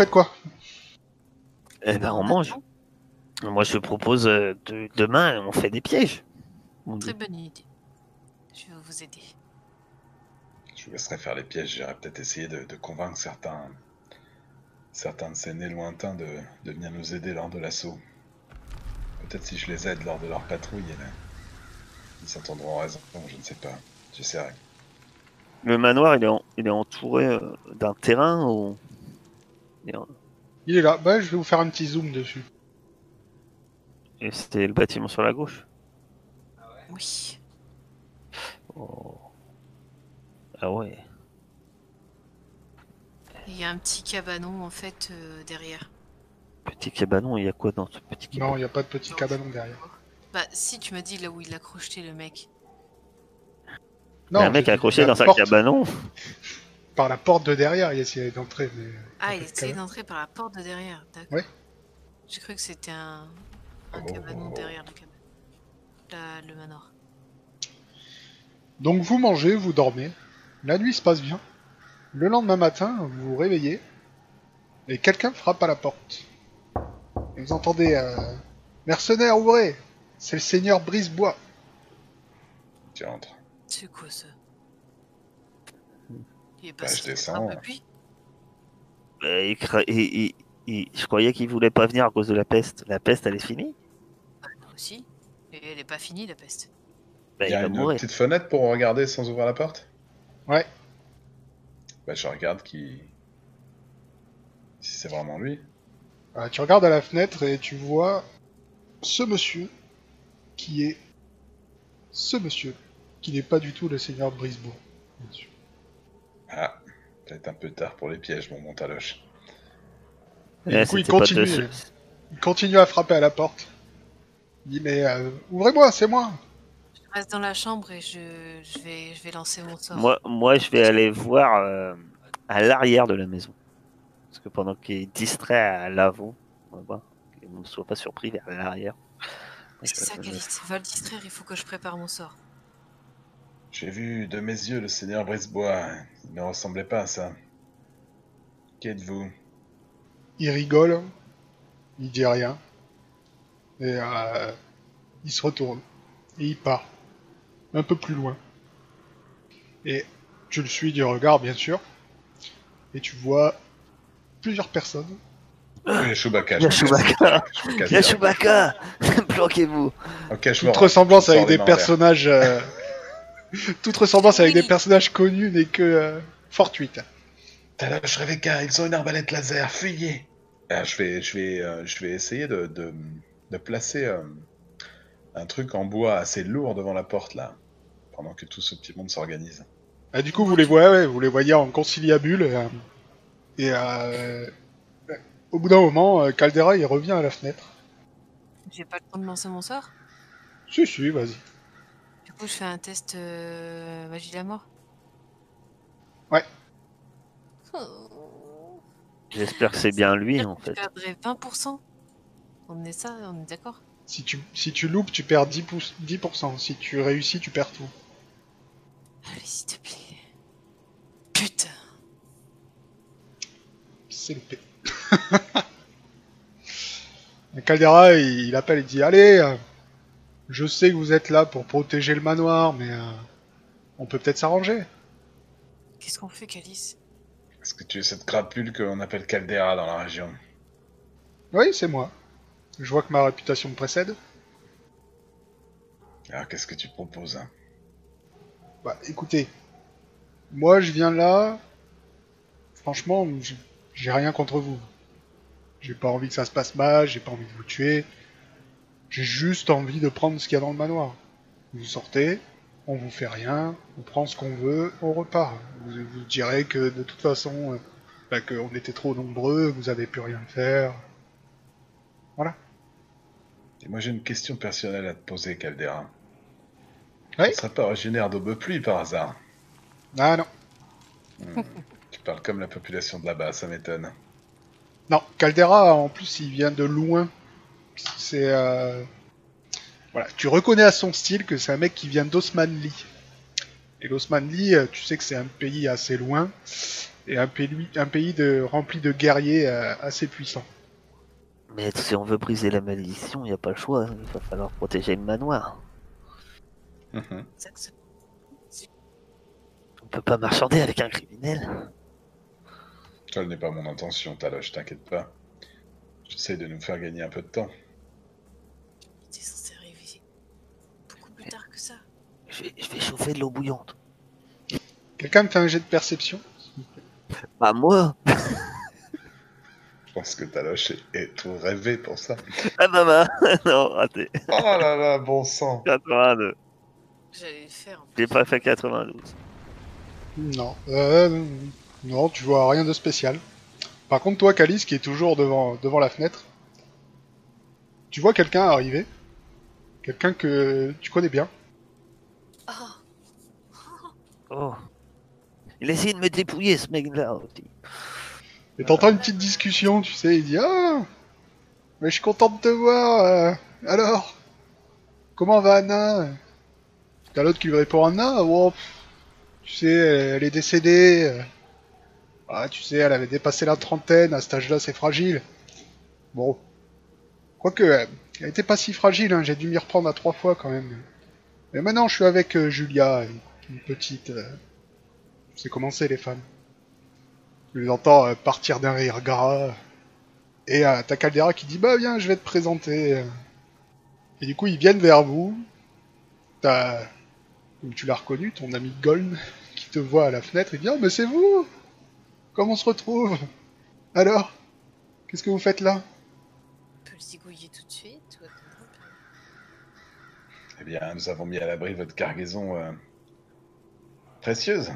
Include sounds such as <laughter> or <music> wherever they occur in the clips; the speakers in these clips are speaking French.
faites quoi? Eh ben, on mange. Moi, je propose euh, de, demain, on fait des pièges. On Très bonne idée. Je vais vous aider. Je vous laisserai faire les pièges. J'irai peut-être essayer de, de convaincre certains, certains de ces nés lointains de, de venir nous aider lors de l'assaut. Peut-être si je les aide lors de leur patrouille, eh ben, ils s'entendront raison. Je ne sais pas. J'essaierai. Le manoir, il est, en- il est entouré euh, d'un terrain ou. Il est là. Bah, je vais vous faire un petit zoom dessus. Et c'était le bâtiment sur la gauche. Oui. Oh. Ah ouais. Il y a un petit cabanon en fait euh, derrière. Petit cabanon, il y a quoi dans ce petit cabanon Non, il n'y a pas de petit cabanon derrière. Bah si tu m'as dit là où il l'a crocheté le mec. Il y a un j'ai mec accroché dans un porte- cabanon. Par la porte de derrière, il essayait d'entrer. Mais... Ah, Pas il essayait d'entrer par la porte de derrière. D'accord. Ouais. J'ai cru que c'était un, un Oh. cabanon derrière le cabanon. La- le manoir. Donc vous mangez, vous dormez. La nuit se passe bien. Le lendemain matin, vous vous réveillez. Et quelqu'un frappe à la porte. Et vous entendez euh, Mercenaires, ouvrez C'est le seigneur Brisebois. Tu rentres. C'est quoi ça? Bah, je descends. un peu puis Euh, il cra- il- il- il- Je croyais qu'il voulait pas venir à cause de la peste. La peste, elle est finie? Aussi. Et elle est pas finie la peste. Bah, Il y a une mourir. petite fenêtre pour regarder sans ouvrir la porte? Ouais. Bah, je regarde qui. Si c'est vraiment lui. Euh, tu regardes à la fenêtre et tu vois ce monsieur qui est ce monsieur qui n'est pas du tout le seigneur Brisebois. bien sûr. Ah, peut-être un peu tard pour les pièges, mon montaloche. Et Eh, du coup, il de continue. Il continue à frapper à la porte. Il dit mais euh, ouvrez-moi, c'est moi. Je reste dans la chambre et je, je vais, je vais lancer mon sort. Moi, moi, je vais aller voir euh, à l'arrière de la maison. Parce que pendant qu'il est distrait à l'avant, on va voir qu'il ne soit pas surpris vers l'arrière. C'est ça, Calice. Va le distraire, il faut que je prépare mon sort. J'ai vu de mes yeux le seigneur Brisebois. Il ne ressemblait pas à ça. Qui êtes-vous? Il rigole, il dit rien. Et euh, il se retourne. Et il part. Un peu plus loin. Et tu le suis du regard, bien sûr. Et tu vois plusieurs personnes. Chewbacca. Il y a Chewbacca. je me casse Il y a. Chewbacca <laughs> Planquez-vous Ok, je me Toute ressemblance avec des personnages. euh, <laughs> Toute ressemblance avec des personnages connus n'est que euh, fortuite. Taloche, Rebecca, ils ont une arbalète laser, fuyez Ah, je, vais, je, vais, euh, je vais essayer de, de, de placer euh, un truc en bois assez lourd devant la porte, là, pendant que tout ce petit monde s'organise. Ah, du coup, vous les voyez, ouais, vous les voyez en conciliabule. euh, et euh, au bout d'un moment, euh, Caldera il revient à la fenêtre. J'ai pas le temps de lancer mon sort? Si, si, vas-y. Coup, je fais un test euh, magie de la mort Ouais. Oh. J'espère que c'est bien lui, en Je fait. perdrais 20%. On est ça, on est d'accord Si tu, si tu loupes, tu perds 10%, pouces- 10%. Si tu réussis, tu perds tout. Allez, s'il te plaît. Putain. C'est le P. <laughs> Caldera, il, il appelle et dit Allez, euh, je sais que vous êtes là pour protéger le manoir, mais euh, on peut peut-être s'arranger. Qu'est-ce qu'on fait, Calice? Est-ce que tu es cette crapule qu'on appelle Caldera dans la région Oui, c'est moi. Je vois que ma réputation me précède. Alors, qu'est-ce que tu proposes hein? Bah, écoutez, moi je viens là. Franchement, j'ai rien contre vous. J'ai pas envie que ça se passe mal, j'ai pas envie de vous tuer. J'ai juste envie de prendre ce qu'il y a dans le manoir. Vous sortez, on vous fait rien, on prend ce qu'on veut, on repart. Vous, vous direz que de toute façon, euh, bah, qu'on était trop nombreux, vous avez plus rien faire. Et moi, j'ai une question personnelle à te poser, Caldera. Oui Tu serais pas originaire d'Aubepluie par hasard? Ah non. Hmm, Tu parles comme la population de là-bas, ça m'étonne. Non, Caldera, en plus, il vient de loin. C'est. euh, Voilà, tu reconnais à son style que c'est un mec qui vient d'Osmanli. Et l'Osmanli, euh, tu sais que c'est un pays assez loin. et un pays, un pays de, rempli de guerriers euh, assez puissants. Mais si on veut briser la malédiction, il n'y a pas le choix. Il va falloir protéger le manoir. Mhm. On peut pas marchander avec un criminel. Telle n'est pas mon intention, Taloche, t'inquiète pas. J'essaie de nous faire gagner un peu de temps. Il était censé arriver beaucoup plus tard que ça. Je vais, je vais chauffer de l'eau bouillante. Quelqu'un me fait un jet de perception Bah moi Je pense que Taloche est, est tout rêvé pour ça. Ah maman <laughs> Non, raté. Oh là là, bon sang 82. J'allais le faire J'ai pas fait 92. Non. Euh, non, tu vois rien de spécial. Par contre, toi, Calice, qui est toujours devant, devant la fenêtre, tu vois quelqu'un arriver? Quelqu'un que tu connais bien? Ah Oh. Il essaye de me dépouiller ce mec-là. Et t'entends une petite discussion, tu sais, il dit Ah Mais je suis content de te voir euh, Alors Comment va Anna? T'as l'autre qui lui répond Anna? Oh, Tu sais, elle est décédée. euh. Ah, tu sais, elle avait dépassé la trentaine, à cet âge-là, c'est fragile. Bon. Quoique, elle était pas si fragile, hein, j'ai dû m'y reprendre à trois fois quand même. Mais maintenant, je suis avec euh, Julia, une, petite. Euh... C'est les femmes. Je les entends euh, partir d'un rire gras. Et t'as Caldera qui dit Bah viens, je vais te présenter. Et du coup, ils viennent vers vous. T'as. Comme tu l'as reconnu, ton ami Goln qui te voit à la fenêtre. Il dit Oh, mais c'est vous Comment on se retrouve? Alors Qu'est-ce que vous faites là? On peut le zigouiller tout de suite ou attendre un peu Eh bien, nous avons mis à l'abri votre cargaison euh, précieuse.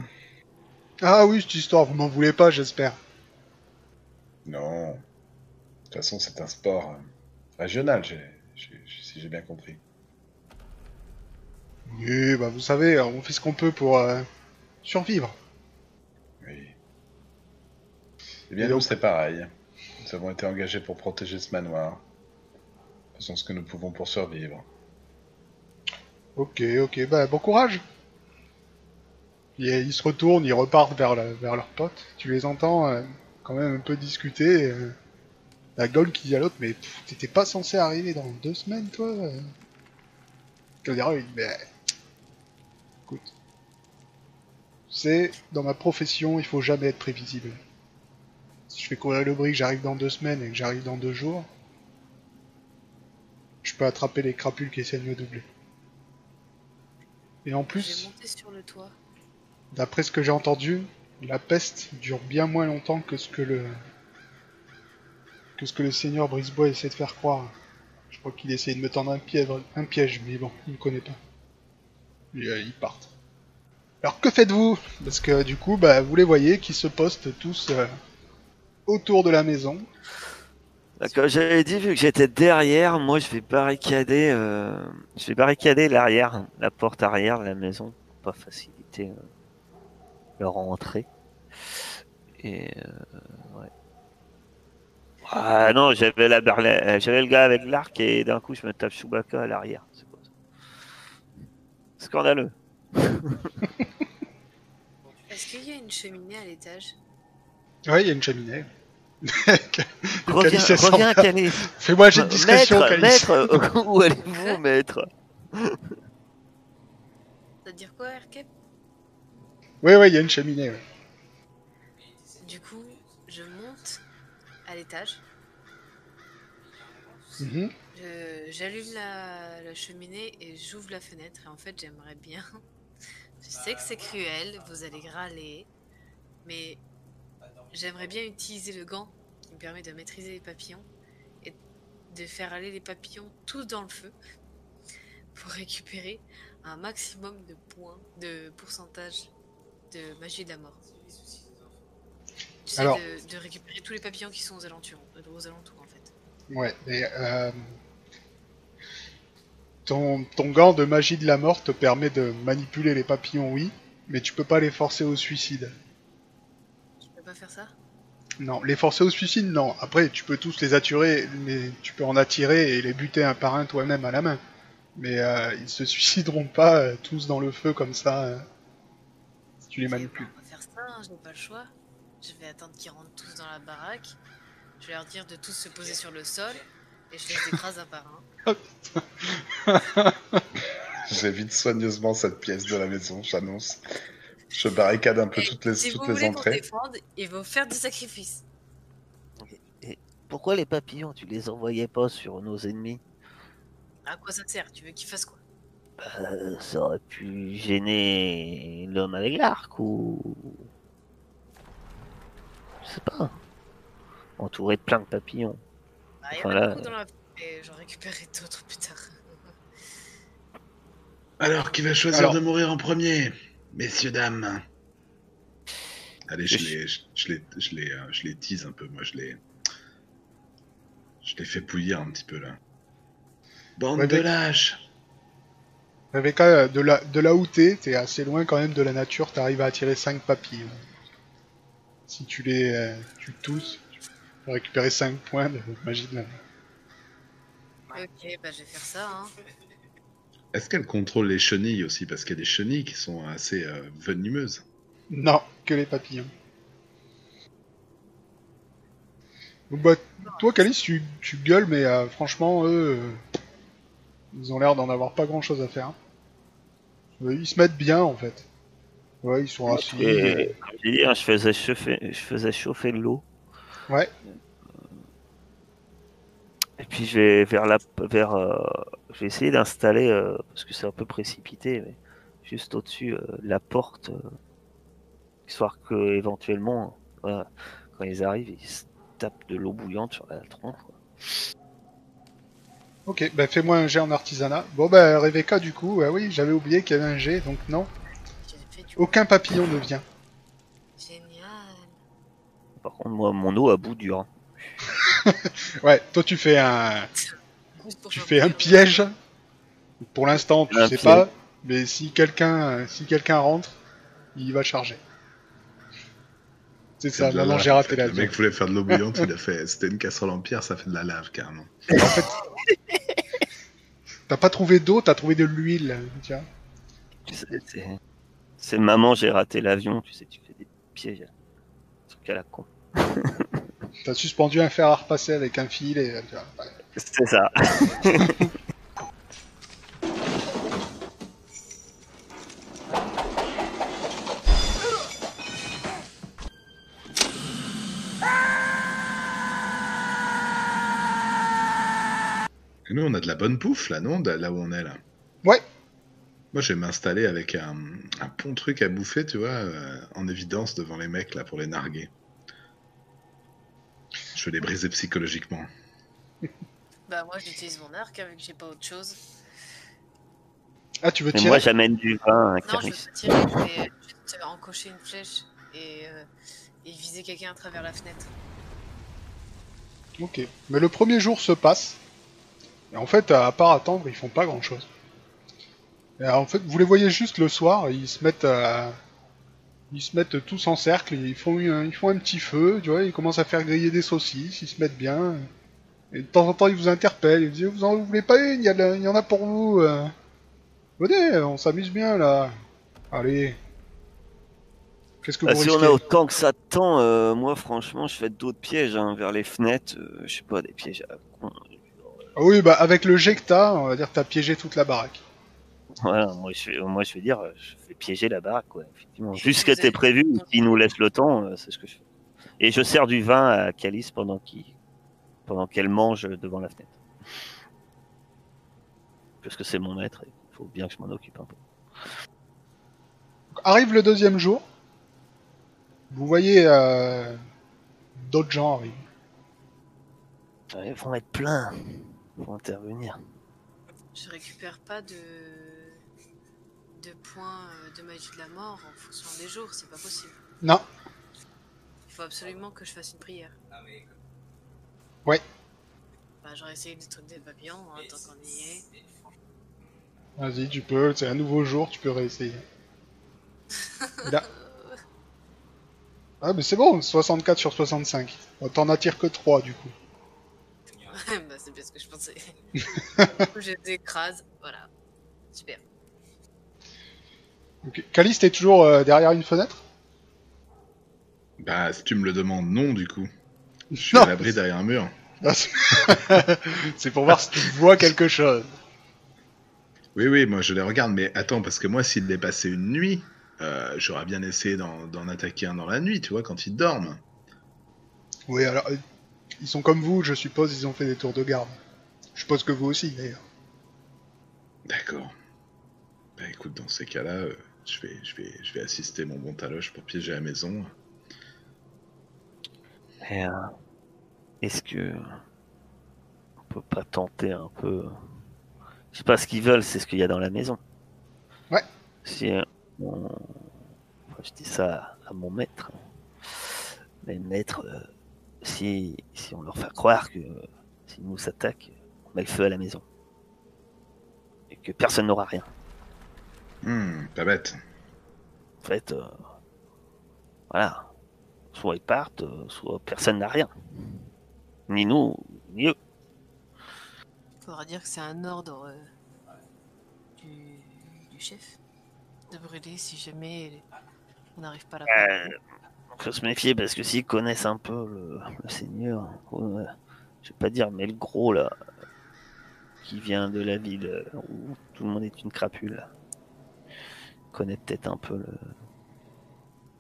Ah oui, cette histoire, vous m'en voulez pas, j'espère. Non. De toute façon, c'est un sport euh, régional, si j'ai bien compris. Oui, bah vous savez, on fait ce qu'on peut pour euh, survivre. Oui. Eh bien, Et nous, donc- c'est pareil. Nous avons été engagés pour protéger ce manoir. Faisons ce que nous pouvons pour survivre. Ok, ok, bah bon courage. Et ils se retournent, ils repartent vers, la- vers leurs potes. Tu les entends euh, quand même un peu discuter. euh. la Gold qui dit à l'autre, mais t'étais pas censé arriver dans deux semaines, toi euh. Caldera, dit, mais écoute, c'est dans ma profession, il faut jamais être prévisible. Si je fais courir le que j'arrive dans deux semaines et que j'arrive dans deux jours, je peux attraper les crapules qui essaient de me doubler. Et en J'ai plus, monté sur le toit. d'après ce que j'ai entendu, la peste dure bien moins longtemps que ce que le que ce que le seigneur Brisebois essaie de faire croire. Je crois qu'il essaie de me tendre un piège, un piège, mais bon, il me connaît pas. Et euh, ils partent. Alors que faites-vous? Parce que du coup, bah, vous les voyez qui se postent tous euh, autour de la maison. Comme j'avais dit, vu que j'étais derrière, moi je vais barricader, euh, je vais barricader l'arrière, la porte arrière de la maison, pour pas faciliter euh, leur entrée. Et euh, ouais. Ah non, j'avais la berla- j'avais le gars avec l'arc et d'un coup je me tape Chewbacca à l'arrière. C'est quoi ça Scandaleux. <laughs> Est-ce qu'il y a une cheminée à l'étage? Ouais, il y a une cheminée. Reviens, reviens. Calice. Fais-moi jet de discrétion, Maître, Calice. maître, <laughs> où allez-vous, maître? Ça veut dire quoi, Erkep Ouais, ouais, il y a une cheminée. ouais. Du coup, je monte à l'étage. Mhm. Je- J'allume la, la cheminée et j'ouvre la fenêtre. Et en fait, j'aimerais bien. <laughs> Je sais que c'est cruel, vous allez râler, mais j'aimerais bien utiliser le gant qui me permet de maîtriser les papillons et de faire aller les papillons tous dans le feu pour récupérer un maximum de points, de pourcentage de magie de la mort. Alors- de, de récupérer tous les papillons qui sont aux alentours, aux alentours en fait. Ouais, mais euh, ton, ton gant de magie de la mort te permet de manipuler les papillons, oui, mais tu peux pas les forcer au suicide. Je faire ça? Non, les forcer au suicide, non. Après, tu peux tous les attirer, mais tu peux en attirer et les buter un par un toi-même à la main. Mais euh, ils se suicideront pas euh, tous dans le feu comme ça, euh, si tu les manipules. On va faire ça, hein, j'ai pas le choix. Je vais attendre qu'ils rentrent tous dans la baraque. Je vais leur dire de tous se poser sur le sol et je les écrase un par un. <laughs> J'évite soigneusement cette pièce de la maison, j'annonce. Je barricade un peu Et toutes les, si toutes vous les entrées. défende, il faut faire des sacrifices. Pourquoi les papillons, tu les envoyais pas sur nos ennemis? À quoi ça sert? Tu veux qu'ils fassent quoi? Euh, Ça aurait pu gêner l'homme avec l'arc ou. Je sais pas. Entouré de plein de papillons. Bah, il y en Voilà. a beaucoup dans la... Et j'en récupérerai d'autres plus tard. Alors, qui va choisir Alors- de mourir en premier? Messieurs, dames. Allez, je Je- les, je, les, je les, euh, je les tease un peu, moi, je les... Je les fais bouillir un petit peu, là. Bande Ouais, de mais- lâches Rebecca, de là, de là où t'es, t'es assez loin quand même de la nature, t'arrives à attirer 5 papillons. Si tu les euh, tu tous, tu peux récupérer 5 points de magie de la ok, bah je vais faire ça. Hein. Est-ce qu'elle contrôle les chenilles aussi? Parce qu'il y a des chenilles qui sont assez euh, venimeuses. Non, que les papillons. Donc, bah, toi, Calice, tu, tu gueules, mais euh, franchement, eux, euh, ils ont l'air d'en avoir pas grand chose à faire. Ils se mettent bien, en fait. Ouais, ils sont assis. Et, je faisais chauffer, je faisais chauffer l'eau. Ouais. Et puis je vais vers la, vers, euh, je vais essayer d'installer euh, parce que c'est un peu précipité, mais juste au-dessus euh, la porte, euh, histoire que éventuellement, voilà, quand ils arrivent, ils se tapent de l'eau bouillante sur la tronche. quoi. Ok, bah fais-moi un jet en artisanat. Bon bah Rebecca du coup, ah oui, j'avais oublié qu'il y avait un jet, donc non, aucun papillon ne vient. génial. Par contre, moi, mon eau à bout dur. <laughs> Ouais, toi tu fais un, tu fais un piège. Pour l'instant, tu Un sais piège. pas, mais si quelqu'un, si quelqu'un rentre, il va charger. C'est ça, la j'ai en raté la Le mec voulait faire de l'eau bouillante, <laughs> il a fait... C'était une casserole en pierre, ça fait de la lave, carrément. T'as pas trouvé d'eau, t'as trouvé de l'huile, tu vois. Tu sais, c'est, c'est maman, j'ai raté l'avion. Tu sais, tu fais des pièges, un truc à la con. <laughs> T'as suspendu un fer à repasser avec un fil et ouais. C'est ça. Et nous, on a de la bonne pouffe, là, non Là où on est, là? Ouais. Moi, je vais m'installer avec un, un bon truc à bouffer, tu vois, euh, en évidence devant les mecs, là, pour les narguer. Je vais les briser psychologiquement. <laughs> Bah moi j'utilise mon arc hein, vu que j'ai pas autre chose. Ah, tu veux Mais tirer moi, j'amène du vin à Non, je veux tirer, je vais juste encocher une flèche et, euh, et viser quelqu'un à travers la fenêtre. Ok. Mais le premier jour se passe. Et en fait, à part attendre, ils font pas grand chose. Et en fait, vous les voyez juste le soir, ils se mettent à... Ils se mettent tous en cercle, ils font, un, ils font un petit feu, tu vois, ils commencent à faire griller des saucisses, ils se mettent bien. Et de temps en temps, ils vous interpellent, ils vous disent, vous en voulez pas une, il y, a de- il y en a pour vous. euh. Venez, on s'amuse bien là. Allez. Qu'est-ce que Bah, vous si on a autant que ça de temps, euh, moi franchement, je fais d'autres pièges hein, vers les fenêtres. euh, je sais pas, des pièges à con. Ah Oui, bah avec le jet que t'as, on va dire que t'as piégé toute la baraque. Voilà, moi je, vais, moi je vais dire, je fais piéger la baraque, quoi. Effectivement. Juste ce qui était prévu, s'il nous laisse le temps, euh, c'est ce que je fais. Et je sers du vin à Calice pendant qu'il pendant qu'elle mange devant la fenêtre. Parce que c'est mon maître, il faut bien que je m'en occupe un peu. Arrive le deuxième jour. Vous voyez euh, d'autres gens arriver. Ouais, Ils vont être pleins, ils vont intervenir. Je récupère pas de de points euh, de magie de la mort en fonction des jours, c'est pas possible. Non, Il faut absolument que je fasse une prière. Ouais. Bah j'aurais essayé des trucs des papillons hein, tant qu'on y est. vas-y, tu peux, c'est un nouveau jour, tu peux réessayer. <laughs> Là. Ah, mais c'est bon, 64 sur 65. Bon, T'en attires que 3 du coup. bah c'est bien ce que je pensais. <laughs> je les écrase, voilà. Super. Ok. Calice, t'es toujours euh, derrière une fenêtre? Bah, si tu me le demandes, non, du coup. Je suis à l'abri derrière un mur. Ah, <laughs> c'est- pour voir si tu vois quelque chose. Oui, oui, moi je les regarde, mais attends, parce que moi, s'il est passé une nuit, euh, j'aurais bien essayé d'en d'en attaquer un dans la nuit, tu vois, quand ils dorment. Oui, alors, euh, ils sont comme vous, je suppose, ils ont fait des tours de garde. Je suppose que vous aussi, d'ailleurs. D'accord. Bah écoute, dans ces cas-là, euh, je, vais, je, vais, je vais assister mon bon taloche pour piéger la maison. Et, euh, Est-ce que on peut pas tenter un peu Je sais pas ce qu'ils veulent, c'est ce qu'il y a dans la maison. Ouais. Si euh, on- enfin, je dis ça à mon maître, mais maître, euh, si si on leur fait croire que euh, s'ils nous attaquent, on met le feu à la maison et que personne n'aura rien. Pas bête. En fait, euh, voilà, soit ils partent, euh, soit personne n'a rien, ni nous, ni eux. Faudra dire que c'est un ordre euh, du, du chef de brûler si jamais on n'arrive pas à la Euh, faut se méfier parce que s'ils connaissent un peu le, le seigneur, je vais pas dire, mais le gros là, qui vient de la ville où tout le monde est une crapule, connaît peut-être un peu le.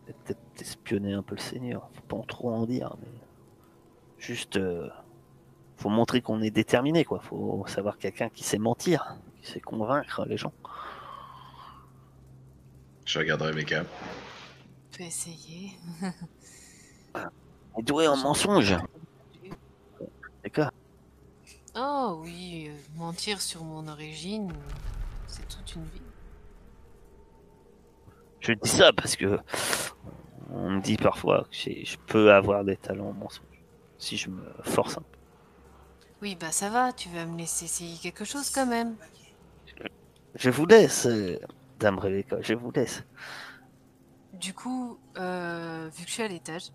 peut-être espionner un peu le seigneur. Faut pas en trop en dire, mais juste. euh, faut montrer qu'on est déterminé, quoi. Faut savoir quelqu'un qui sait mentir, qui sait convaincre les gens. Je regarderai mes cas. On peut essayer. <laughs> Et doué en mensonge. D'accord. Oh oui, euh, mentir sur mon origine, c'est toute une vie. Je dis ça parce que on me dit parfois que je peux avoir des talents en mensonge si je me force un peu. Oui, bah ça va, tu vas me laisser essayer quelque chose quand même. Je vous laisse, euh, Dame Rebecca, je vous laisse. Du coup, euh, vu que je suis à l'étage,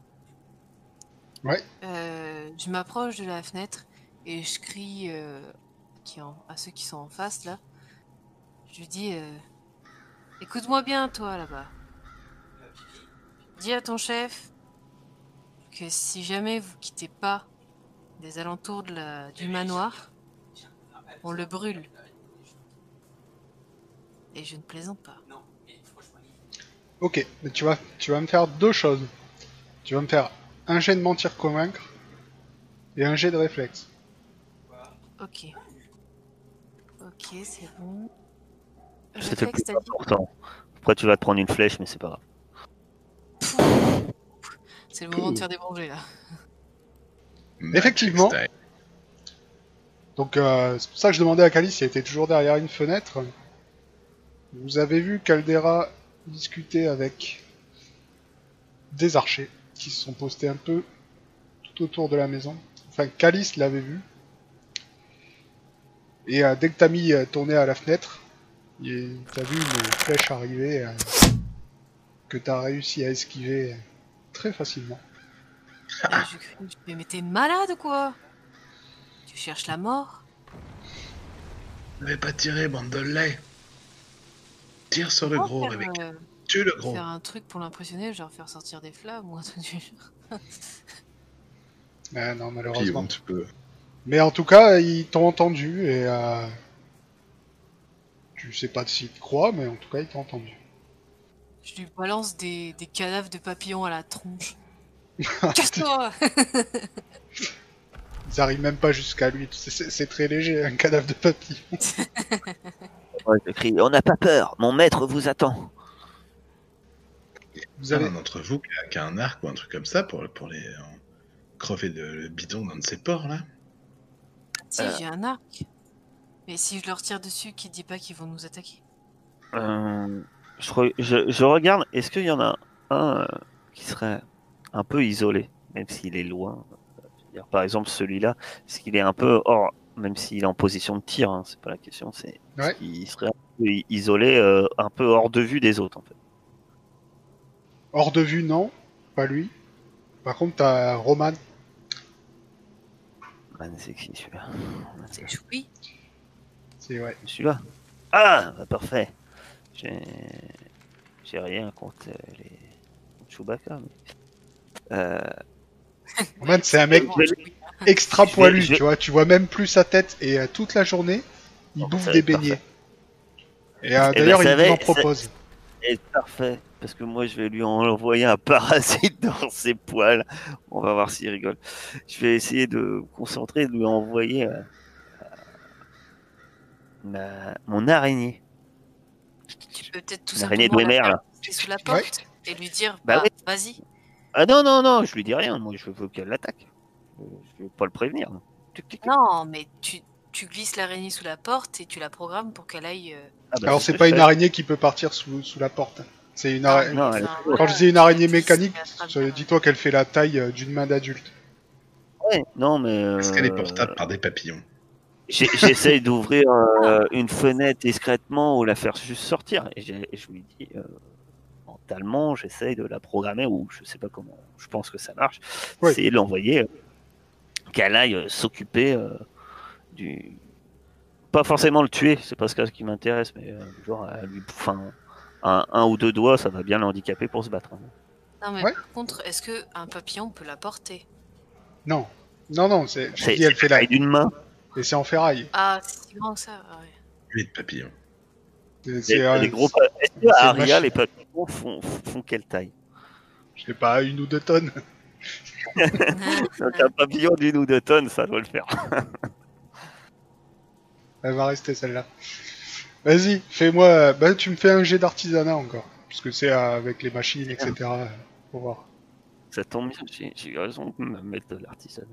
Ouais. euh, je m'approche de la fenêtre et je crie euh, qui en- à ceux qui sont en face là. Je lui dis euh, Écoute-moi bien, toi là-bas. Dis à ton chef que si jamais vous quittez pas des alentours de la- du manoir, on le brûle. Et je ne plaisante pas. Ok, mais tu vas, tu vas me faire deux choses. Tu vas me faire un jet de mentir convaincre et un jet de réflexe. Ok. Ok, c'est bon. C'était plus. Après, tu vas te prendre une flèche, mais c'est pas grave. C'est le moment de faire des brangées là. Effectivement. Donc euh, c'est pour ça que je demandais à Calice s'il était toujours derrière une fenêtre. Vous avez vu Caldera discuter avec des archers qui se sont postés un peu tout autour de la maison. Enfin, Calice l'avait vu. Et euh, dès que t'as mis euh, ton nez à la fenêtre, t'as vu une flèche arriver euh, que t'as réussi à esquiver euh, très facilement. Je fais, mais t'es malade ou quoi Tu cherches la mort n'avez pas tiré, bande de lait. Tire sur le gros, Rebecca. euh, Tue le gros. faire un truc pour l'impressionner, genre faire sortir des flammes ou un truc du genre. Ah non, Puis malheureusement. bon, tu peux. Mais en tout cas, ils t'ont entendu et euh, tu sais pas s'ils te croient, mais en tout cas, ils t'ont entendu. Je lui balance des, des cadavres de papillons à la tronche. <laughs> Casse-toi <laughs> Ils arrivent même pas jusqu'à lui. C'est- très léger, un cadavre de papy. <laughs> Ouais, je crie, on n'a pas peur, mon maître vous attend. Vous Il avez... un d'entre vous qui a, qui a un arc ou un truc comme ça pour, pour les euh, crever le, le bidon d'un de ces porcs là Si, Euh. j'ai un arc. Mais si je leur tire dessus, qui dit pas qu'ils vont nous attaquer Euh, je, re- je- je regarde, est-ce qu'il y en a un euh, qui serait un peu isolé, même s'il est loin? Dire, Par exemple, celui-là, est-ce qu'il est un peu hors, même s'il est en position de tir, hein, c'est pas la question, c'est Ouais. qu'il serait un peu isolé, euh, un peu hors de vue des autres en fait? Hors de vue, non. Pas lui. Par contre, t'as Roman. Ah, c'est qui celui-là? C'est choui. C'est ouais. Celui-là Ah, bah, parfait. J'ai j'ai rien contre les contre Chewbacca. Mais... Euh, c'est un mec <laughs> extra poilu, je tu vois. Tu vois même plus sa tête et euh, toute la journée, il Bon, bouffe des beignets. parfait. Et euh, Eh ben, d'ailleurs, il va en propose. Parfait, parce que moi je vais lui envoyer un parasite <laughs> dans ses poils. On va voir s'il rigole. Je vais essayer de me concentrer, de lui envoyer euh, ma- mon araignée. Tu peux peut-être tout L'araignée simplement de Wimmer, la là. faire sous la porte et lui dire Bah bah, oui. vas-y. Ah non, non, non, je lui dis rien. Moi je veux qu'elle l'attaque. Euh, Je veux pas le prévenir. Non, mais tu, tu glisses l'araignée sous la porte et tu la programmes pour qu'elle aille. euh, Ah bah, Alors, ce c'est pas une araignée qui peut partir sous, sous la porte. C'est une araignée. Non, elle cool. Quand je dis une araignée mécanique, dis-toi qu'elle fait la taille euh, d'une main d'adulte. Ouais, non, mais. Est-ce qu'elle est portable par des papillons J'essaye d'ouvrir euh, une fenêtre discrètement ou la faire juste sortir. Et, je lui dis, euh, mentalement, j'essaye de la programmer ou je sais pas comment. Je pense que ça marche. Ouais. Essayer de l'envoyer, euh, qu'elle aille euh, s'occuper euh, du. Pas forcément le tuer, c'est pas ce qui m'intéresse, mais euh, genre à lui, enfin, un, un ou deux doigts, ça va bien l'handicaper pour se battre. hein. Non, mais Ouais. par contre, est-ce que un papillon peut la porter? Non. Non, non, c'est, C'est elle c'est fait la d'une main. Et c'est en ferraille. Ah, c'est si grand que ça ouais. Huit papillons. C'est, Les, euh, les gros Est-ce que Aria, les papillons font, font quelle taille? Je sais pas, une ou deux tonnes. <laughs> Donc un papillon d'une ou deux tonnes, ça doit le faire. <laughs> Elle va rester celle-là. Vas-y, fais-moi. Bah, tu me fais un jet d'artisanat encore. Parce que c'est euh, avec les machines, etc. euh, Pour voir. Ça tombe bien, j'ai raison de me mettre de l'artisanat.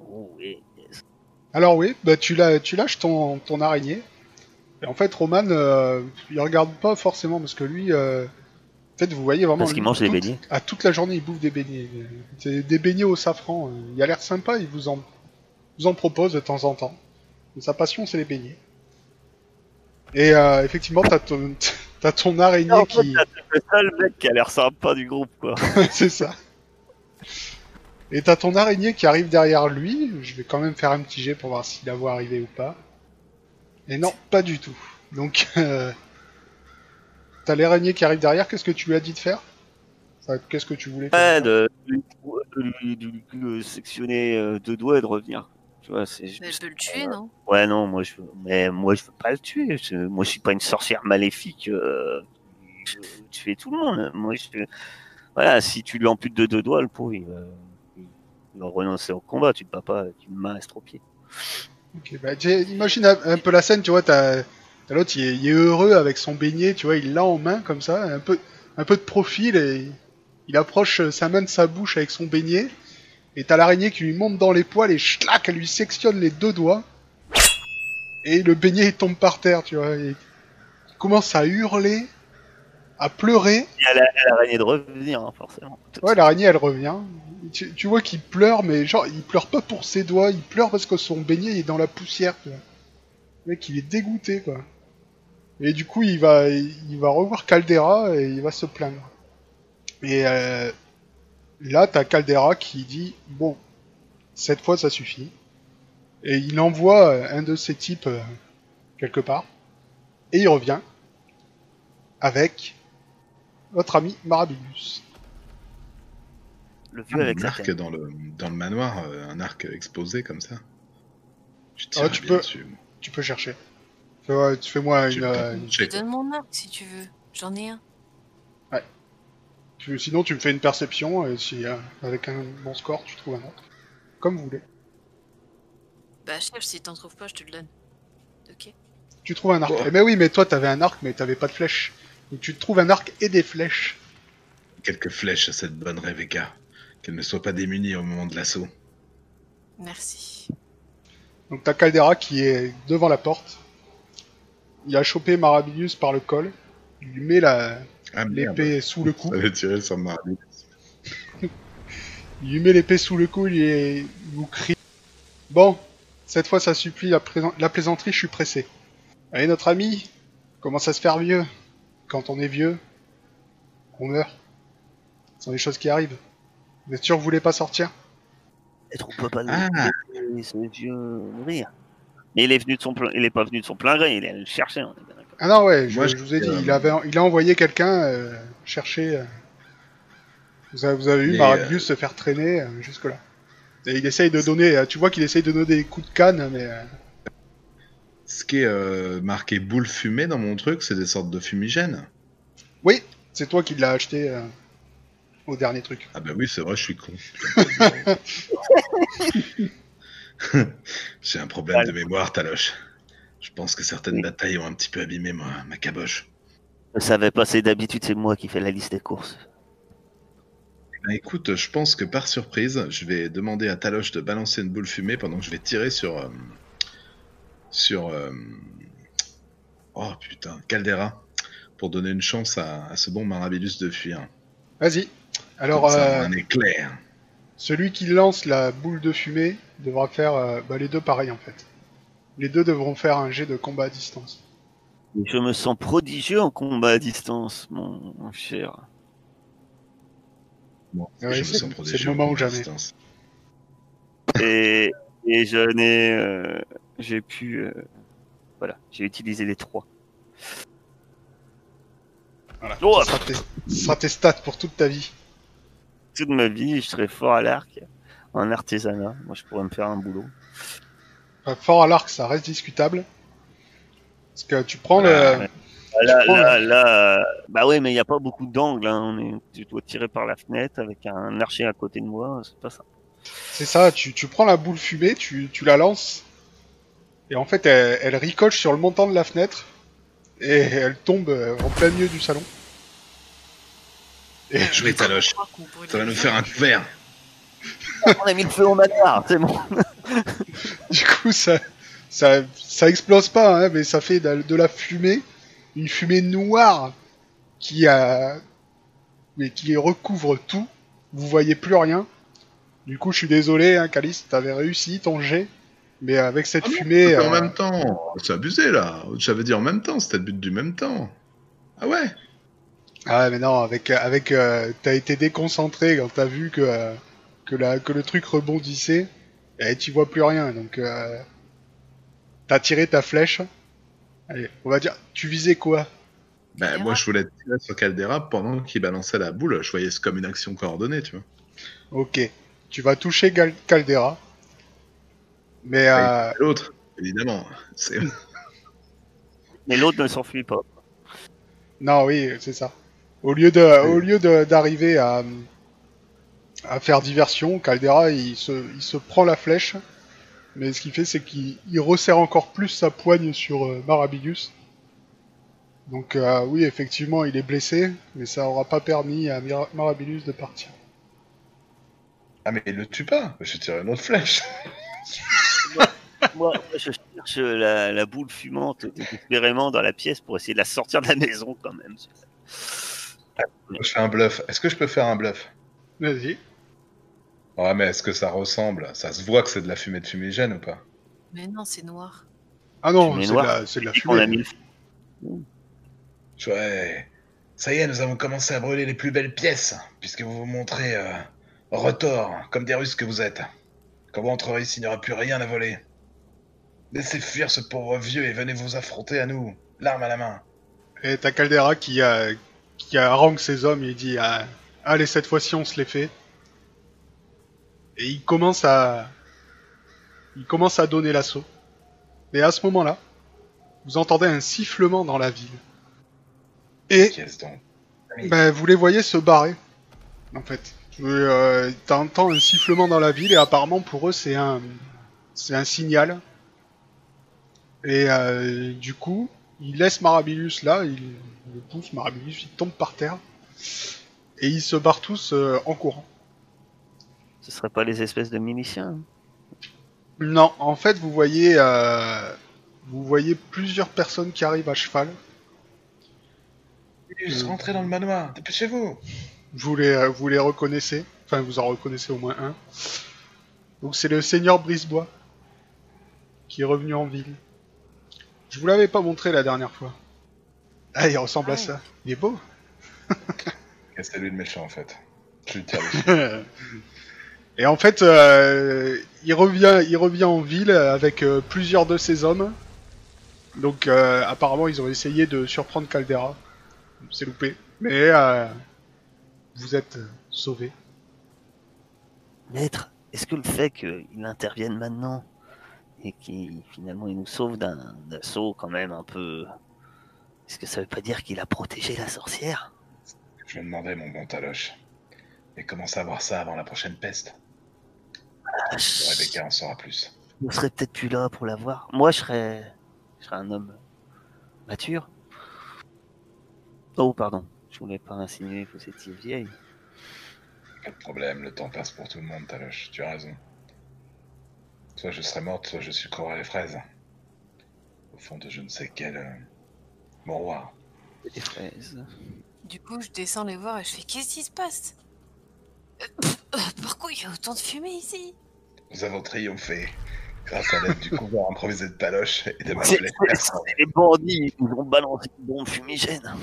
Oh oui. Alors oui, bah tu, la- tu lâches ton, ton araignée. Et en fait, Roman, euh, il regarde pas forcément parce que lui, euh, en fait, vous voyez vraiment. Parce qu'il mange des beignets. À toute la journée, il bouffe des beignets. C'est des beignets au safran. euh, Il a l'air sympa, il vous en, vous en propose de temps en temps. Mais sa passion, c'est les beignets. Et euh, effectivement, t'as ton, <laughs> t'as ton araignée En fait, qui. t'as le seul mec qui a l'air sympa du groupe, quoi. <laughs> c'est ça. Et t'as ton araignée qui arrive derrière lui. Je vais quand même faire un petit jet pour voir s'il la voit arriver ou pas. Et non, pas du tout. Donc, euh, t'as l'araignée qui arrive derrière. Qu'est-ce que tu lui as dit de faire? Enfin, Qu'est-ce que tu voulais Ouais, de, de lui, de lui- de lui sectionner euh, deux doigts et de revenir. Tu vois, c'est Mais elle peut le tuer, non? Ouais, non, moi je veux, mais moi je veux pas le tuer. Je- moi je suis pas une sorcière maléfique. Euh, je veux tuer tout le monde. Moi je, voilà, si tu lui amputes de deux doigts, le pauvre il va, il va renoncer au combat. Tu te bats pas avec une main estropiée. Ok, bah, imagine un, peu la scène, tu vois, t'as l'autre, il, est- il est heureux avec son beignet, tu vois, il l'a en main comme ça, un peu, un peu de profil, et il approche sa main de sa bouche avec son beignet, et t'as l'araignée qui lui monte dans les poils, et schlac, elle lui sectionne les deux doigts, et le beignet il tombe par terre, tu vois, et il commence à hurler, à pleurer, Et elle a, elle a araignée de revenir, hein, forcément. Ouais, l'araignée, elle revient. Tu, vois qu'il pleure, mais genre, il pleure pas pour ses doigts, il pleure parce que son beignet est dans la poussière, tu vois. Le mec, il est dégoûté, quoi. Et du coup, il va, il va revoir Caldera et il va se plaindre. Et euh, là, t'as Caldera qui dit, bon, cette fois, ça suffit. Et il envoie euh, un de ses types euh, quelque part. Et il revient avec votre ami Marabilus. Le vieux avec un arc dans le, dans le manoir, euh, un arc exposé comme ça. Je Ah, tu peux- dessus. Tu peux chercher. Fais- tu fais-moi Tu une, euh, Je te donne mon arc si tu veux. J'en ai un. tu- sinon tu me fais une perception et si euh, avec un bon score tu trouves un autre. Comme vous voulez. Bah, cherche, si t'en trouves pas, je te le donne. Ok Tu trouves un arc. Oh. Eh mais oui, mais toi t'avais un arc mais t'avais pas de flèche. Donc tu trouves un arc et des flèches. Quelques flèches à cette bonne Rebecca. Qu'elle ne soit pas démunie au moment de l'assaut. Merci. Donc t'as Caldera qui est devant la porte. Il a chopé Marabilus par le col. Il lui met la Ah l'épée sous le cou. ça tiré sur. <laughs> Il lui met l'épée sous le cou, il, est- il vous crie. Bon, cette fois ça suffit, la, présent- la plaisanterie, je suis pressé. Allez, notre ami, commence à se faire vieux. Quand on est vieux, on meurt. Ce sont des choses qui arrivent. Vous êtes sûr que vous voulez pas sortir? Peut pas Ah. laisser ce vieux mourir. Mais il est venu de son plein, il est pas venu de son plein gré, il est allé le chercher. on est bien d'accord. Ah non, ouais, je, Moi, je- je vous ai dit, euh, il, avait, il a envoyé quelqu'un euh, chercher... euh, Vous avez, vous avez vu Et, Marabius se faire traîner euh, jusque-là. Et il essaye de donner, euh, tu vois qu'il essaye de donner des coups de canne, mais euh, Ce qui est euh, marqué boule fumée dans mon truc, c'est des sortes de fumigènes. oui, c'est toi qui l'as acheté euh, au dernier truc. Ah bah oui, c'est vrai, je suis con. <laughs> J'ai un problème de mémoire, Taloche. Je pense que certaines Oui. batailles ont un petit peu abîmé ma, ma caboche. Je savais pas, c'est d'habitude, c'est moi qui fais la liste des courses. Bah, écoute, je pense que par surprise, je vais demander à Taloche de balancer une boule fumée pendant que je vais tirer sur. euh, sur. euh, oh putain, Caldera. Pour donner une chance à, à ce bon Marabellus de fuir. Vas-y. Alors, ça, euh, un éclair. celui qui lance la boule de fumée devra faire euh, bah, les deux pareils en fait. Les deux devront faire un jet de combat à distance. Je me sens prodigieux en combat à distance, mon, mon cher. Bon, Ouais, je me c'est- sens c'est prodigieux le moment en ou jamais. distance. Et, et je n'ai, euh, j'ai pu, euh, voilà, j'ai utilisé les trois. Voilà. Oh, ça, sera tes, ça sera tes stats pour toute ta vie. Toute ma vie, je serais fort à l'arc, en artisanat. Moi, je pourrais me faire un boulot. Fort à l'arc, ça reste discutable. Parce que tu prends le. prends là, là, euh, bah ouais, mais il n'y a pas beaucoup d'angles. Hein. On est, tu dois tirer par la fenêtre avec un archer à côté de moi. C'est pas ça. C'est ça, tu, tu prends la boule fumée, tu, tu la lances. Et en fait, elle, elle ricoche sur le montant de la fenêtre. Et elle tombe euh, en plein milieu du salon. Et. Je crois qu'on brûle Ça va nous faire un couvert. <laughs> On a mis le feu au manoir, c'est bon. <laughs> du coup, ça, ça, ça explose pas, hein, mais ça fait de, de la fumée. Une fumée noire qui a. Mais qui recouvre tout. Vous voyez plus rien. Du coup, je suis désolé, hein, Calice, t'avais réussi ton jet. Mais avec cette Ah non, fumée. c'était En euh, même temps. C'est abusé là. J'avais dit en même temps, c'était le but du même temps. Ah ouais Ah ouais, mais non, avec avec euh, t'as été déconcentré quand t'as vu que euh, que la que le truc rebondissait et tu vois plus rien. Donc euh, t'as tiré ta flèche. Allez, on va dire, tu visais quoi? Bah, Caldera moi je voulais tirer sur Caldera pendant qu'il balançait la boule. Je voyais ça comme une action coordonnée, tu vois. Ok, tu vas toucher Gal- Caldera. Mais euh, L'autre, évidemment. C'est... Mais l'autre ne s'enfuit pas. non, oui, c'est ça. Au lieu de au lieu de- d'arriver à à faire diversion, Caldera il se il se prend la flèche. Mais ce qu'il fait, c'est qu'il il resserre encore plus sa poigne sur euh, Marabigus. Donc euh, oui, effectivement, il est blessé, mais ça aura pas permis à Mira- Marabigus de partir. Ah mais il le tue pas. Je tire une autre flèche. Moi, moi, je cherche la, la boule fumante désespérément dans la pièce pour essayer de la sortir de la maison quand même. Je fais un bluff. Est-ce que je peux faire un bluff? Vas-y. Ouais, mais est-ce que ça ressemble? Ça se voit que c'est de la fumée de fumigène ou pas? Mais non, c'est noir. Ah non, c'est de, la- c'est de la a mis Ouais. Ça y est, nous avons commencé à brûler les plus belles pièces, puisque vous vous montrez euh, retors, comme des Russes que vous êtes. Quand vous entrerez ici, il n'y aura plus rien à voler. Laissez fuir ce pauvre vieux et venez vous affronter à nous, l'arme à la main. Et t'as Caldera qui, euh, qui harangue ses hommes et il dit ah, Allez, cette fois-ci, on se les fait. Et il commence à. Il commence à donner l'assaut. Et à ce moment-là, vous entendez un sifflement dans la ville. Et ben, vous les voyez se barrer. En fait. Euh, T'entends un sifflement dans la ville et apparemment pour eux c'est un c'est un signal. Et euh, du coup, il laisse Marabilus là, il, il le pousse, Marabilus il tombe par terre. Et ils se barrent tous euh, en courant. Ce serait pas les espèces de miliciens. hein. Non, en fait vous voyez euh, vous voyez plusieurs personnes qui arrivent à cheval. Juste rentrez dans le manoir, dépêchez-vous Vous les, euh, vous les reconnaissez. Enfin, vous en reconnaissez au moins un. Donc c'est le seigneur Brisebois qui est revenu en ville. Je vous l'avais pas montré la dernière fois. Ah, il ressemble à Ah ça. Il est beau. <laughs> C'est lui le méchant en fait. Je lui tire dessus. <laughs> Et en fait, euh, il revient, il revient en ville avec euh, plusieurs de ses hommes. Donc euh, apparemment, ils ont essayé de surprendre Caldera. C'est loupé. Mais euh, vous êtes euh, sauvé. Maître, est-ce que le fait qu'il intervienne maintenant et qu'il finalement il nous sauve d'un assaut quand même un peu. Est-ce que ça veut pas dire qu'il a protégé la sorcière? Je me demandais, mon bon Taloche. Mais comment savoir ça avant la prochaine peste Ah, je- Rebecca en saura plus. Vous serez peut-être plus là pour la voir. Moi, je serais, je serais un homme mature. Oh, pardon. Je voulais pas insinuer que vous étiez vieille. Pas de problème, le temps passe pour tout le monde, Taloche. Tu as raison. Soit je serai morte, soit je sucrerai les fraises. Au fond de je ne sais quel euh, mouroir. Les fraises. Du coup, je descends les voir et je fais Qu'est-ce qui se passe? Euh, Pourquoi il y a autant de fumée ici? Nous avons triomphé grâce à l'aide du couvent improvisé de Taloche et de ma C'est les bandits. Ils nous ont balancé une bombe fumigène.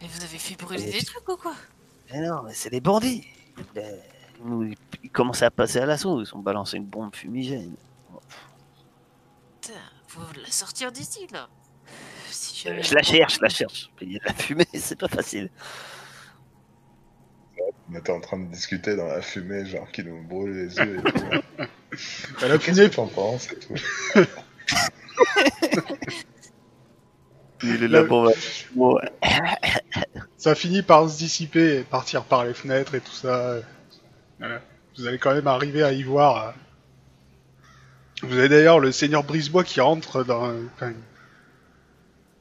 Mais vous avez fait brûler des trucs ou quoi? Mais non, mais c'est les bandits. Les- nous, ils commençaient à passer à l'assaut. Ils ont balancé une bombe fumigène. Faut la sortir d'ici là. Si jamais- Je la cherche, je la cherche. Il y a de la fumée, <laughs> c'est pas facile. On était en train de discuter dans la fumée, genre qui nous brûle les yeux et tout. <laughs> La fumée, t'en penses et tout <laughs> Il est là pour Ouais. ça finit par se dissiper et partir par les fenêtres et tout ça. Voilà. Vous allez quand même arriver à y voir. Vous avez d'ailleurs le seigneur Brisebois qui rentre dans. enfin,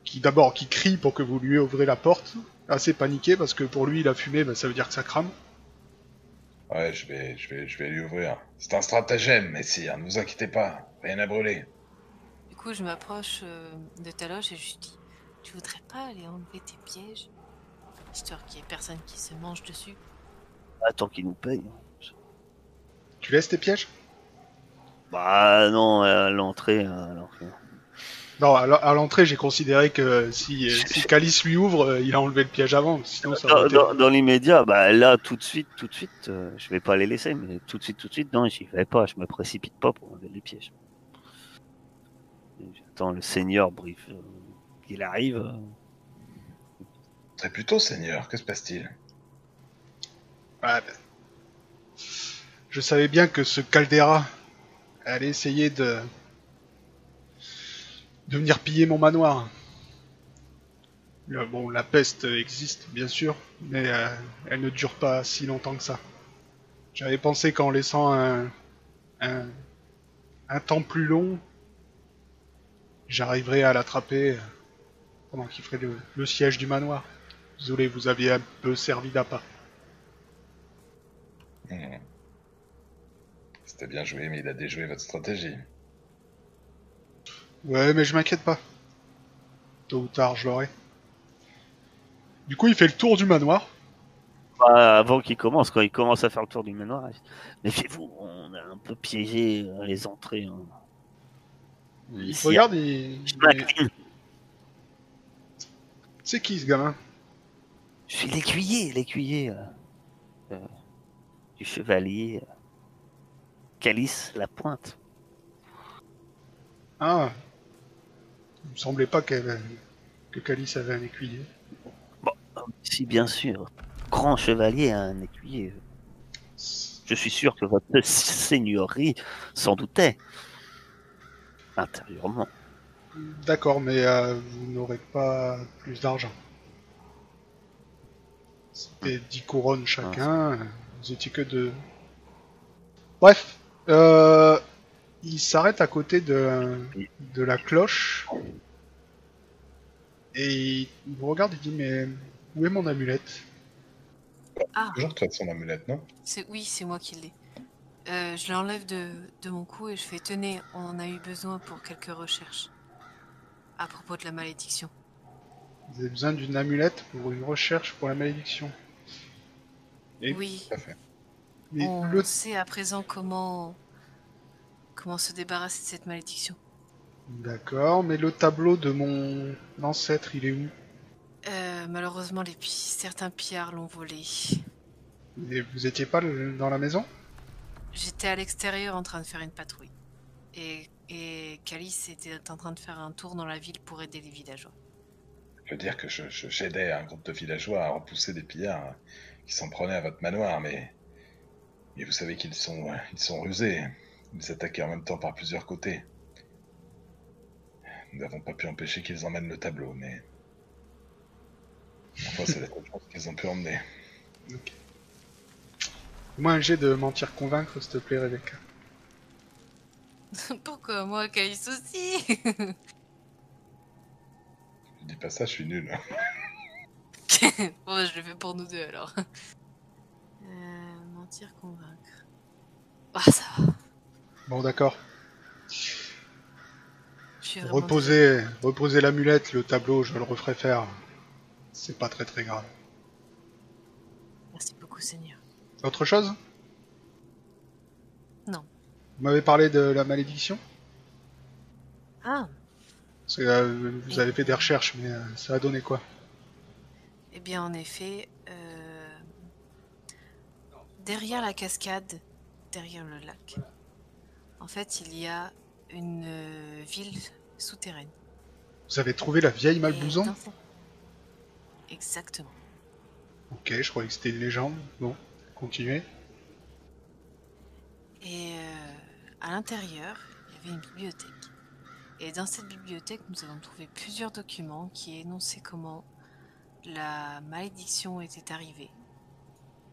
qui d'abord qui crie pour que vous lui ouvrez la porte, assez paniqué parce que pour lui la fumée, bah, ça veut dire que ça crame. Ouais, je vais, je vais, je vais lui ouvrir. C'est un stratagème, messire, ne vous inquiétez pas, rien à brûler. Du coup, je m'approche euh, de Taloche et je lui dis Tu voudrais pas aller enlever tes pièges? Histoire qu'il y ait personne qui se mange dessus. Attends qu'ils nous payent. Tu laisses tes pièges? Bah non, à l'entrée. à l'entrée. Non, à l'entrée, j'ai considéré que si, euh, si Calice lui ouvre, euh, il a enlevé le piège avant, sinon ça Dans, été... dans- dans l'immédiat, bah là, tout de suite, tout de suite, euh, je vais pas les laisser, mais tout de suite, tout de suite, non, j'y vais pas, je me précipite pas pour enlever les pièges. J'attends le seigneur brief euh, qu'il arrive. euh. Très plutôt, Seigneur, que se passe-t-il? Ah, ben. Je savais bien que ce Caldera allait essayer de de venir piller mon manoir. Euh, Bon, la peste existe, bien sûr, mais euh, elle ne dure pas si longtemps que ça. J'avais pensé qu'en laissant un, un, un temps plus long, j'arriverais à l'attraper euh, pendant qu'il ferait le, siège du manoir. Désolé, vous aviez un peu servi d'appât. Hmm. C'était bien joué, mais il a déjoué votre stratégie. Ouais, mais je m'inquiète pas. Tôt ou tard, je l'aurai. Du coup, il fait le tour du manoir. Bah, avant qu'il commence, quand il commence à faire le tour du manoir, méfiez-vous, on a un peu piégé euh, les entrées. hein. Il Ici, regarde, il... C'est qui ce gamin? Je suis l'écuyer, l'écuyer euh, euh, du chevalier euh, Calice la pointe. Ah. Il me semblait pas qu'elle... que Calice avait un écuyer. Si bien sûr, grand chevalier a un écuyer. Je suis sûr que votre <laughs> seigneurie s'en doutait. Intérieurement. D'accord, mais euh, vous n'aurez pas plus d'argent. C'était 10 couronnes chacun, euh, vous étiez que deux. Bref, euh, il s'arrête à côté de, de la cloche et il vous regarde et dit mais où est mon amulette? Ah, Toujours toi de son amulette, non? C'est oui, c'est moi qui l'ai. Euh, je l'enlève de, de mon cou et je fais Tenez, on en a eu besoin pour quelques recherches. À propos de la malédiction. Vous avez besoin d'une amulette pour une recherche pour la malédiction. Et- Oui, Tout à fait. Mais on le sait à présent comment. comment se débarrasser de cette malédiction. D'accord, mais le tableau de mon ancêtre, il est où? Euh, malheureusement, les pi- certains pillards l'ont volé. Et vous étiez pas dans la maison? J'étais à l'extérieur en train de faire une patrouille. Et, et Calice était en train de faire un tour dans la ville pour aider les villageois. Je veux dire que je, je- j'aidais un groupe de villageois à repousser des pillards qui s'en prenaient à votre manoir, mais, mais vous savez qu'ils sont, ils sont rusés. Ils attaquaient en même temps par plusieurs côtés. Nous n'avons pas pu empêcher qu'ils emmènent le tableau, mais. Enfin, c'est la seule chose qu'ils ont pu emmener. Ok. Moi, un jet de mentir convaincre, s'il te plaît, Rebecca. <laughs> Pourquoi moi, Calice aussi Je dis pas ça, je suis nul. <laughs> Bon, je le fais pour nous deux alors. Euh, mentir, convaincre. Ah, ça va. Bon, d'accord. Reposez, reposez l'amulette, le tableau, je le referai faire. C'est pas très très grave. Merci beaucoup, Seigneur. Autre chose? Non. Vous m'avez parlé de la malédiction? Ah, Parce que, euh, vous avez fait des recherches, mais euh, ça a donné quoi? Eh bien, en effet, euh, derrière la cascade, derrière le lac, en fait, il y a une euh, ville souterraine. Vous avez trouvé la vieille cette- Exactement. Ok, je croyais que c'était une légende. Bon, continuez. Et euh, à l'intérieur, il y avait une bibliothèque. Et dans cette bibliothèque, nous avons trouvé plusieurs documents qui énonçaient comment la malédiction était arrivée,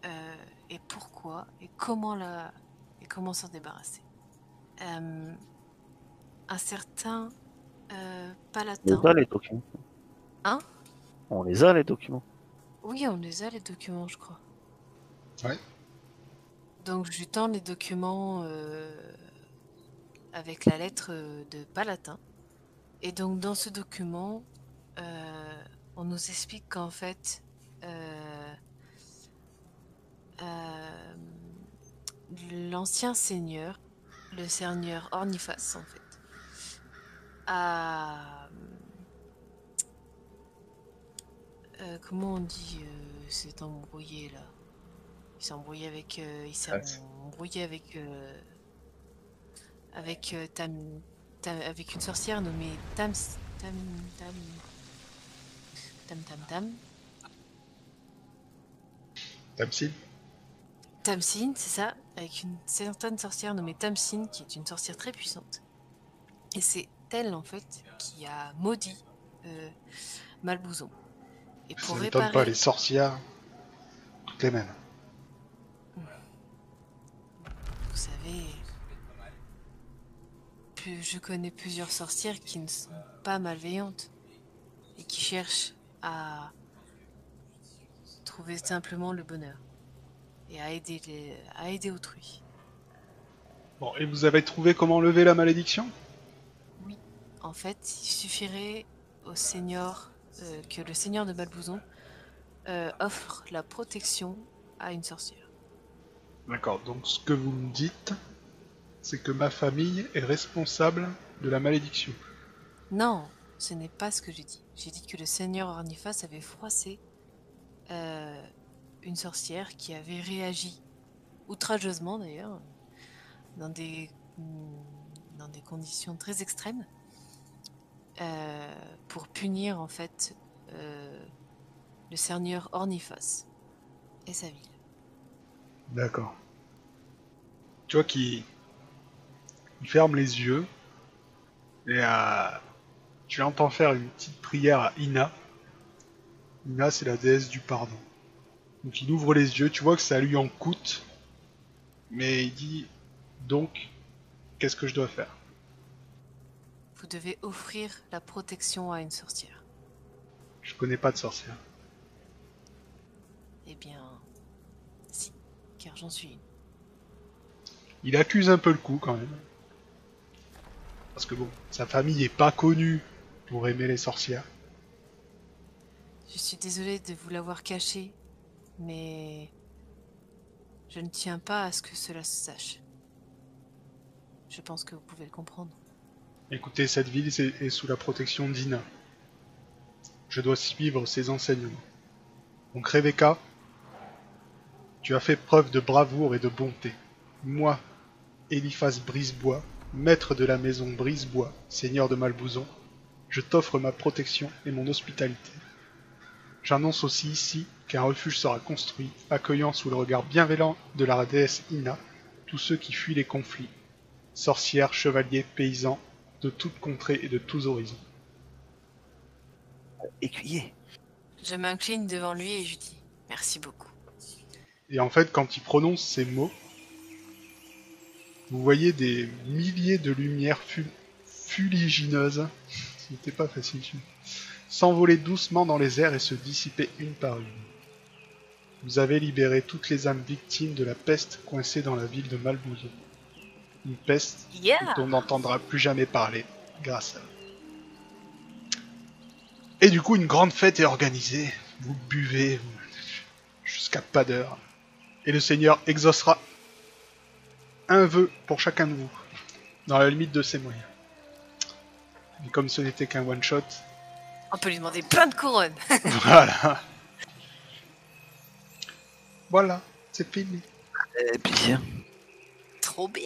euh, et pourquoi, et comment la, et comment s'en débarrasser. Euh, un certain euh, On palatin. les a les documents. Hein? On les a les documents. Oui, on les a les documents, je crois. Ouais. Donc je lui tends les documents euh, avec la lettre de Palatin. Et donc dans ce document, euh, on nous explique qu'en fait, l'ancien seigneur, le seigneur Orniphas en fait, a euh, comment on dit euh, s'est embrouillé là? Il s'est embrouillé avec euh, il s'est embrouillé avec euh, avec euh, Tam, Tam- avec une sorcière nommée Tam Tam Tam Tam Tam Tam. Tamsil? Tamsin, c'est ça, avec une certaine sorcière nommée Tamsin, qui est une sorcière très puissante. Et c'est elle, en fait, qui a maudit euh, Malbouzon. Et Ça pour réparer... pas, les sorcières, toutes les mêmes. Vous savez, je connais plusieurs sorcières qui ne sont pas malveillantes et qui cherchent à trouver simplement le bonheur et à aider, les, à aider autrui. Bon, et vous avez trouvé comment lever la malédiction? En fait, il suffirait au seigneur euh, que le seigneur de Balbouzon euh, offre la protection à une sorcière. D'accord, donc ce que vous me dites, c'est que ma famille est responsable de la malédiction. Non, ce n'est pas ce que j'ai dit. J'ai dit que le seigneur Ornifas avait froissé euh, une sorcière qui avait réagi outrageusement d'ailleurs, dans des, dans des conditions très extrêmes, euh, pour punir en fait euh, le seigneur Ornifas et sa ville. D'accord. Tu vois qu'il il ferme les yeux et euh, tu l'entends faire une petite prière à Ina. Ina, c'est la déesse du pardon. Donc il ouvre les yeux, tu vois que ça lui en coûte, mais il dit donc qu'est-ce que je dois faire? Vous devez offrir la protection à une sorcière. Je connais pas de sorcière. Eh bien, si, car j'en suis une. Il accuse un peu le coup quand même. Parce que bon, sa famille est pas connue pour aimer les sorcières. Je suis désolée de vous l'avoir caché, mais je ne tiens pas à ce que cela se sache. Je pense que vous pouvez le comprendre. Écoutez, cette ville est sous la protection d'Ina. Je dois suivre ses enseignements. Donc Rebecca, tu as fait preuve de bravoure et de bonté. Moi, Eliphas Brisebois, maître de la maison Brisebois, seigneur de Malbouzon, je t'offre ma protection et mon hospitalité. J'annonce aussi ici qu'un refuge sera construit, accueillant sous le regard bienveillant de la déesse Ina tous ceux qui fuient les conflits, sorcières, chevaliers, paysans, de toutes contrées et de tous horizons. Écuyer. Je m'incline devant lui et je dis merci beaucoup. Et en fait, quand il prononce ces mots, vous voyez des milliers de lumières fu- fuligineuses, c'était pas facile, s'envoler doucement dans les airs et se dissiper une par une. Vous avez libéré toutes les âmes victimes de la peste coincée dans la ville de Malbouzo. Une peste Yeah dont on n'entendra plus jamais parler grâce à eux. Et du coup, une grande fête est organisée. Vous buvez vous- jusqu'à pas d'heure. Et le Seigneur exaucera un vœu pour chacun de vous, dans la limite de ses moyens. Et comme ce n'était qu'un one-shot, On peut lui demander plein de couronnes. <laughs> voilà. Voilà, c'est fini. Et puis, Trop bien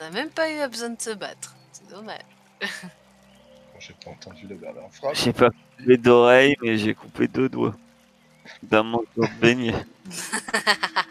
On n'a même pas eu besoin de se battre. C'est dommage. J'ai pas entendu la dernière phrase. j'ai pas coupé d'oreilles, mais j'ai coupé deux doigts. D'un manque de beignet. <laughs>